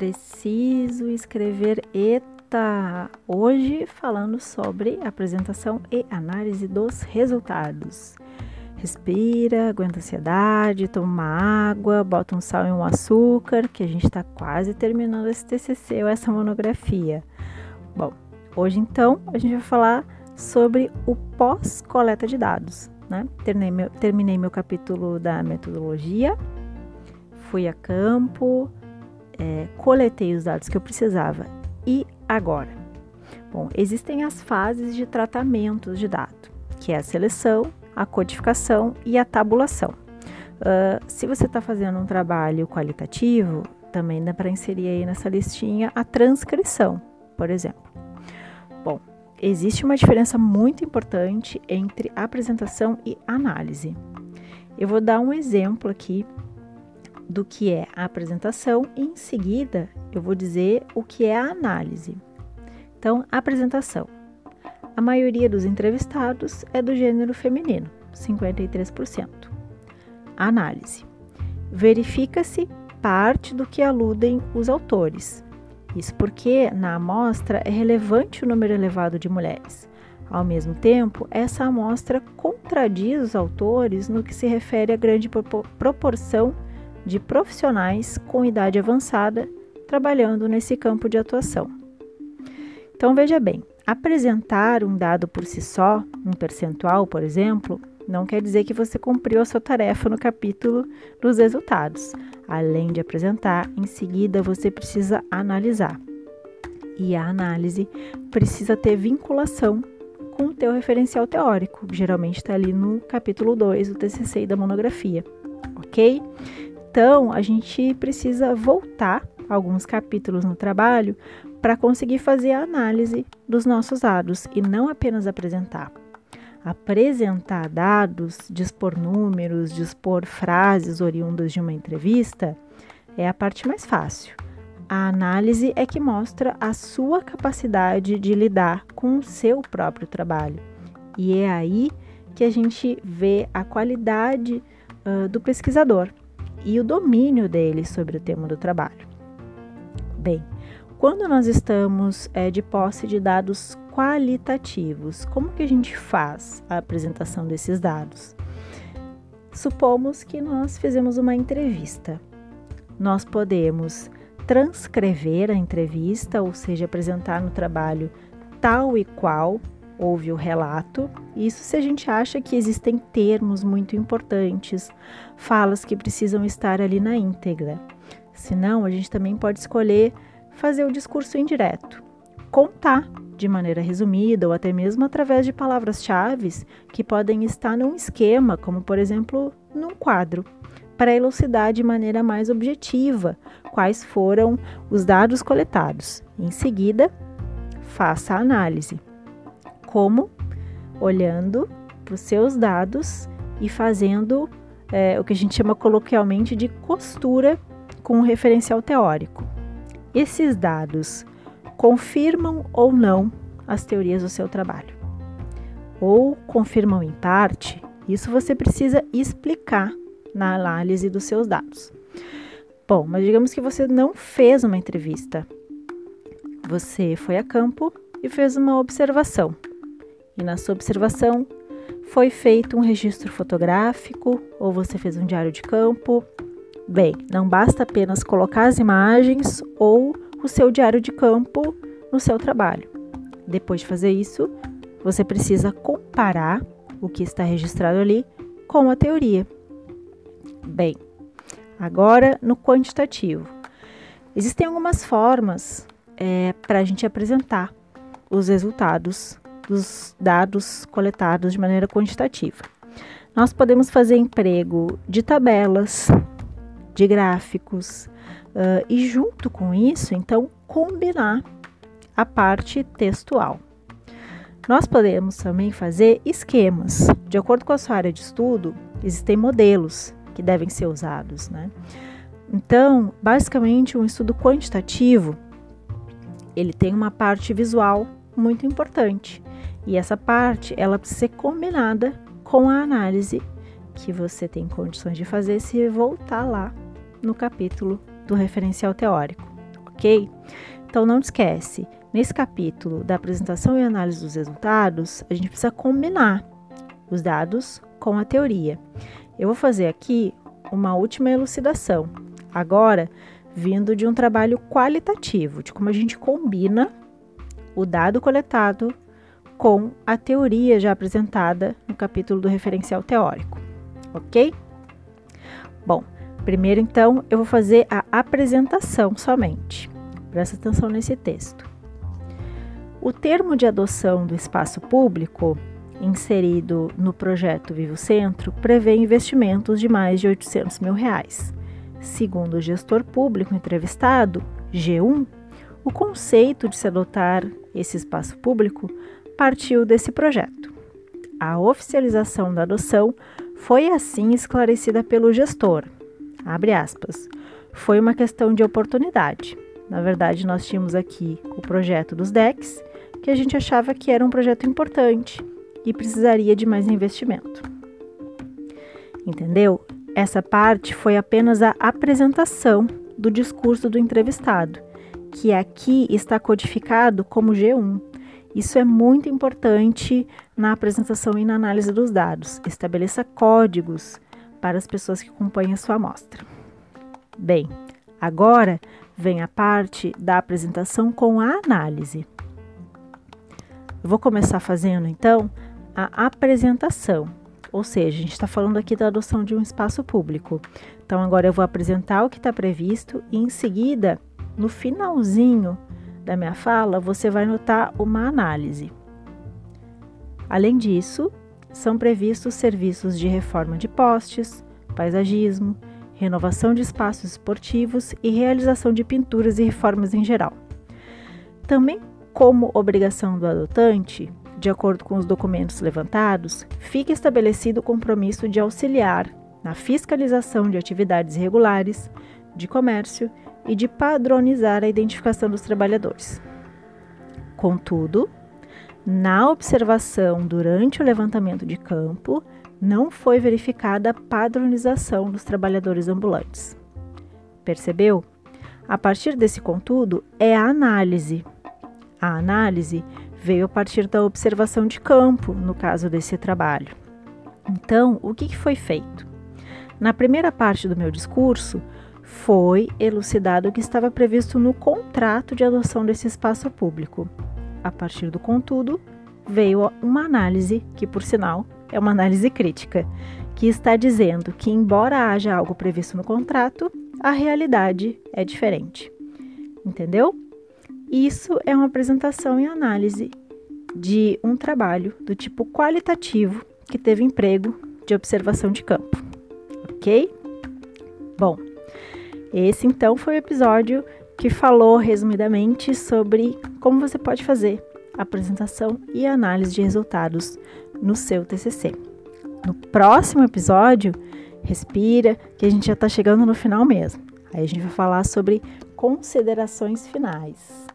Preciso escrever ETA hoje falando sobre apresentação e análise dos resultados. Respira, aguenta a ansiedade, toma uma água, bota um sal e um açúcar, que a gente está quase terminando esse TCC ou essa monografia. Bom, hoje então a gente vai falar sobre o pós-coleta de dados. Né? Terminei, meu, terminei meu capítulo da metodologia, fui a campo, é, coletei os dados que eu precisava. E agora? Bom, existem as fases de tratamento de dado, que é a seleção, a codificação e a tabulação. Uh, se você está fazendo um trabalho qualitativo, também dá para inserir aí nessa listinha a transcrição, por exemplo. Bom, existe uma diferença muito importante entre apresentação e análise. Eu vou dar um exemplo aqui do que é a apresentação e em seguida eu vou dizer o que é a análise. Então, apresentação. A maioria dos entrevistados é do gênero feminino, 53%. Análise. Verifica-se parte do que aludem os autores. Isso porque na amostra é relevante o número elevado de mulheres. Ao mesmo tempo, essa amostra contradiz os autores no que se refere à grande proporção de profissionais com idade avançada trabalhando nesse campo de atuação. Então veja bem, apresentar um dado por si só, um percentual, por exemplo, não quer dizer que você cumpriu a sua tarefa no capítulo dos resultados. Além de apresentar, em seguida você precisa analisar. E a análise precisa ter vinculação com o teu referencial teórico, que geralmente está ali no capítulo 2 do TCC e da monografia, ok? Então, a gente precisa voltar alguns capítulos no trabalho para conseguir fazer a análise dos nossos dados e não apenas apresentar. Apresentar dados, dispor números, dispor frases oriundas de uma entrevista é a parte mais fácil. A análise é que mostra a sua capacidade de lidar com o seu próprio trabalho. E é aí que a gente vê a qualidade uh, do pesquisador e o domínio dele sobre o tema do trabalho. Bem, quando nós estamos é, de posse de dados qualitativos, como que a gente faz a apresentação desses dados? Supomos que nós fizemos uma entrevista. Nós podemos transcrever a entrevista, ou seja, apresentar no trabalho tal e qual houve o relato. Isso se a gente acha que existem termos muito importantes, falas que precisam estar ali na íntegra. Se não, a gente também pode escolher fazer o discurso indireto, contar de maneira resumida ou até mesmo através de palavras-chave que podem estar num esquema, como por exemplo num quadro, para elucidar de maneira mais objetiva quais foram os dados coletados. Em seguida, faça a análise. Como? Olhando para os seus dados e fazendo é, o que a gente chama coloquialmente de costura com um referencial teórico. Esses dados confirmam ou não as teorias do seu trabalho. Ou confirmam em parte, isso você precisa explicar na análise dos seus dados. Bom, mas digamos que você não fez uma entrevista. Você foi a campo e fez uma observação e na sua observação foi feito um registro fotográfico ou você fez um diário de campo. Bem, não basta apenas colocar as imagens ou o seu diário de campo no seu trabalho. Depois de fazer isso, você precisa comparar o que está registrado ali com a teoria. Bem, agora no quantitativo. Existem algumas formas é, para a gente apresentar os resultados dos dados coletados de maneira quantitativa. Nós podemos fazer emprego de tabelas, de gráficos uh, e, junto com isso, então, combinar a parte textual. Nós podemos também fazer esquemas. De acordo com a sua área de estudo, existem modelos que devem ser usados. Né? Então, basicamente, um estudo quantitativo ele tem uma parte visual muito importante. E essa parte, ela precisa ser combinada com a análise que você tem condições de fazer se voltar lá no capítulo do referencial teórico, ok? Então não esquece, nesse capítulo da apresentação e análise dos resultados, a gente precisa combinar os dados com a teoria. Eu vou fazer aqui uma última elucidação, agora vindo de um trabalho qualitativo, de como a gente combina o dado coletado com a teoria já apresentada no capítulo do referencial teórico, ok? Bom, primeiro então eu vou fazer a apresentação somente. Presta atenção nesse texto. O termo de adoção do espaço público inserido no projeto Vivo Centro prevê investimentos de mais de 800 mil reais. Segundo o gestor público entrevistado, G1, o conceito de se adotar esse espaço público partiu desse projeto. A oficialização da adoção foi assim esclarecida pelo gestor. Aspas. Foi uma questão de oportunidade. Na verdade, nós tínhamos aqui o projeto dos DECs, que a gente achava que era um projeto importante e precisaria de mais investimento. Entendeu? Essa parte foi apenas a apresentação do discurso do entrevistado, que aqui está codificado como G1. Isso é muito importante na apresentação e na análise dos dados. Estabeleça códigos para as pessoas que acompanham a sua amostra. Bem, agora vem a parte da apresentação com a análise. Eu vou começar fazendo então a apresentação, ou seja, a gente está falando aqui da adoção de um espaço público. Então, agora eu vou apresentar o que está previsto e em seguida, no finalzinho da minha fala, você vai notar uma análise. Além disso, são previstos serviços de reforma de postes, paisagismo, renovação de espaços esportivos e realização de pinturas e reformas em geral. Também, como obrigação do adotante, de acordo com os documentos levantados, fica estabelecido o compromisso de auxiliar na fiscalização de atividades irregulares, de comércio e de padronizar a identificação dos trabalhadores. Contudo, na observação durante o levantamento de campo, não foi verificada a padronização dos trabalhadores ambulantes. Percebeu? A partir desse contudo, é a análise. A análise veio a partir da observação de campo, no caso desse trabalho. Então, o que foi feito? Na primeira parte do meu discurso, foi elucidado o que estava previsto no contrato de adoção desse espaço público. A partir do contudo, veio uma análise, que por sinal é uma análise crítica, que está dizendo que, embora haja algo previsto no contrato, a realidade é diferente. Entendeu? Isso é uma apresentação e análise de um trabalho do tipo qualitativo que teve emprego de observação de campo. Ok? Bom, esse então foi o episódio que falou resumidamente sobre como você pode fazer apresentação e análise de resultados no seu TCC. No próximo episódio, respira, que a gente já está chegando no final mesmo. Aí a gente vai falar sobre considerações finais.